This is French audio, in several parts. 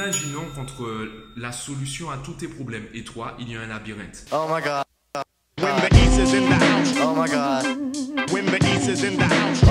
Imaginons qu'entre la solution à tous tes problèmes et toi, il y a un labyrinthe. Oh my god. When the east is in the house. Oh my god. When the east is in the house.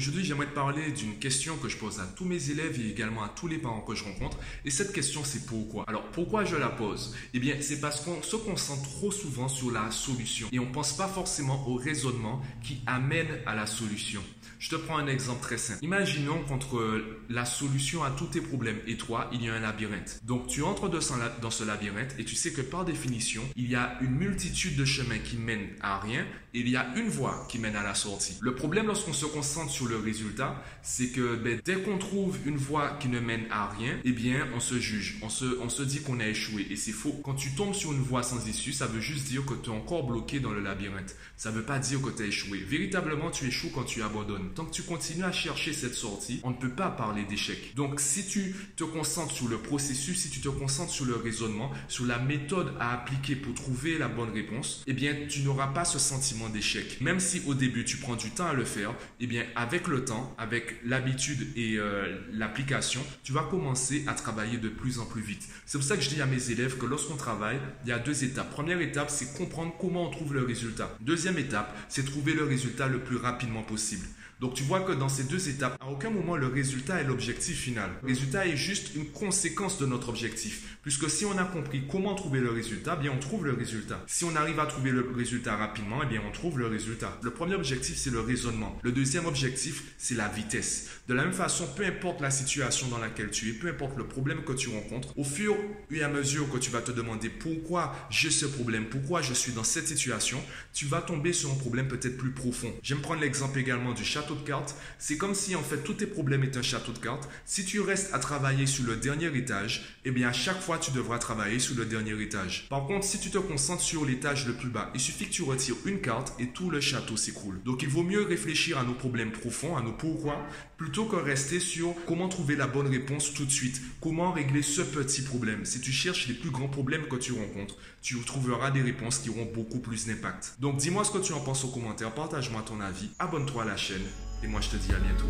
Aujourd'hui j'aimerais te parler d'une question que je pose à tous mes élèves et également à tous les parents que je rencontre. Et cette question c'est pourquoi? Alors pourquoi je la pose? Eh bien c'est parce qu'on se concentre trop souvent sur la solution et on ne pense pas forcément au raisonnement qui amène à la solution. Je te prends un exemple très simple. Imaginons qu'entre la solution à tous tes problèmes et toi, il y a un labyrinthe. Donc tu entres dans ce labyrinthe et tu sais que par définition, il y a une multitude de chemins qui mènent à rien et il y a une voie qui mène à la sortie. Le problème lorsqu'on se concentre sur le résultat, c'est que ben, dès qu'on trouve une voie qui ne mène à rien, eh bien on se juge, on se, on se dit qu'on a échoué et c'est faux. Quand tu tombes sur une voie sans issue, ça veut juste dire que tu es encore bloqué dans le labyrinthe. Ça ne veut pas dire que tu as échoué. Véritablement, tu échoues quand tu abandonnes. Tant que tu continues à chercher cette sortie, on ne peut pas parler d'échec. Donc, si tu te concentres sur le processus, si tu te concentres sur le raisonnement, sur la méthode à appliquer pour trouver la bonne réponse, eh bien, tu n'auras pas ce sentiment d'échec. Même si au début, tu prends du temps à le faire, eh bien, avec le temps, avec l'habitude et euh, l'application, tu vas commencer à travailler de plus en plus vite. C'est pour ça que je dis à mes élèves que lorsqu'on travaille, il y a deux étapes. Première étape, c'est comprendre comment on trouve le résultat. Deuxième étape, c'est trouver le résultat le plus rapidement possible. Donc tu vois que dans ces deux étapes, à aucun moment le résultat est l'objectif final. Le résultat est juste une conséquence de notre objectif. Puisque si on a compris comment trouver le résultat, bien on trouve le résultat. Si on arrive à trouver le résultat rapidement, eh bien on trouve le résultat. Le premier objectif, c'est le raisonnement. Le deuxième objectif, c'est la vitesse. De la même façon, peu importe la situation dans laquelle tu es, peu importe le problème que tu rencontres, au fur et à mesure que tu vas te demander pourquoi j'ai ce problème, pourquoi je suis dans cette situation, tu vas tomber sur un problème peut-être plus profond. J'aime prendre l'exemple également du château de cartes. C'est comme si en fait tous tes problèmes étaient un château de cartes. Si tu restes à travailler sur le dernier étage, eh bien à chaque fois tu devras travailler sur le dernier étage. Par contre, si tu te concentres sur l'étage le plus bas, il suffit que tu retires une carte et tout le château s'écroule. Donc il vaut mieux réfléchir à nos problèmes profonds, à nos pourquoi, plutôt que rester sur comment trouver la bonne réponse tout de suite, comment régler ce petit problème. Si tu cherches les plus grands problèmes que tu rencontres, tu trouveras des réponses qui auront beaucoup plus d'impact. Donc dis-moi ce que tu en penses aux commentaires, partage-moi ton avis, abonne-toi à la chaîne et moi je te dis à bientôt.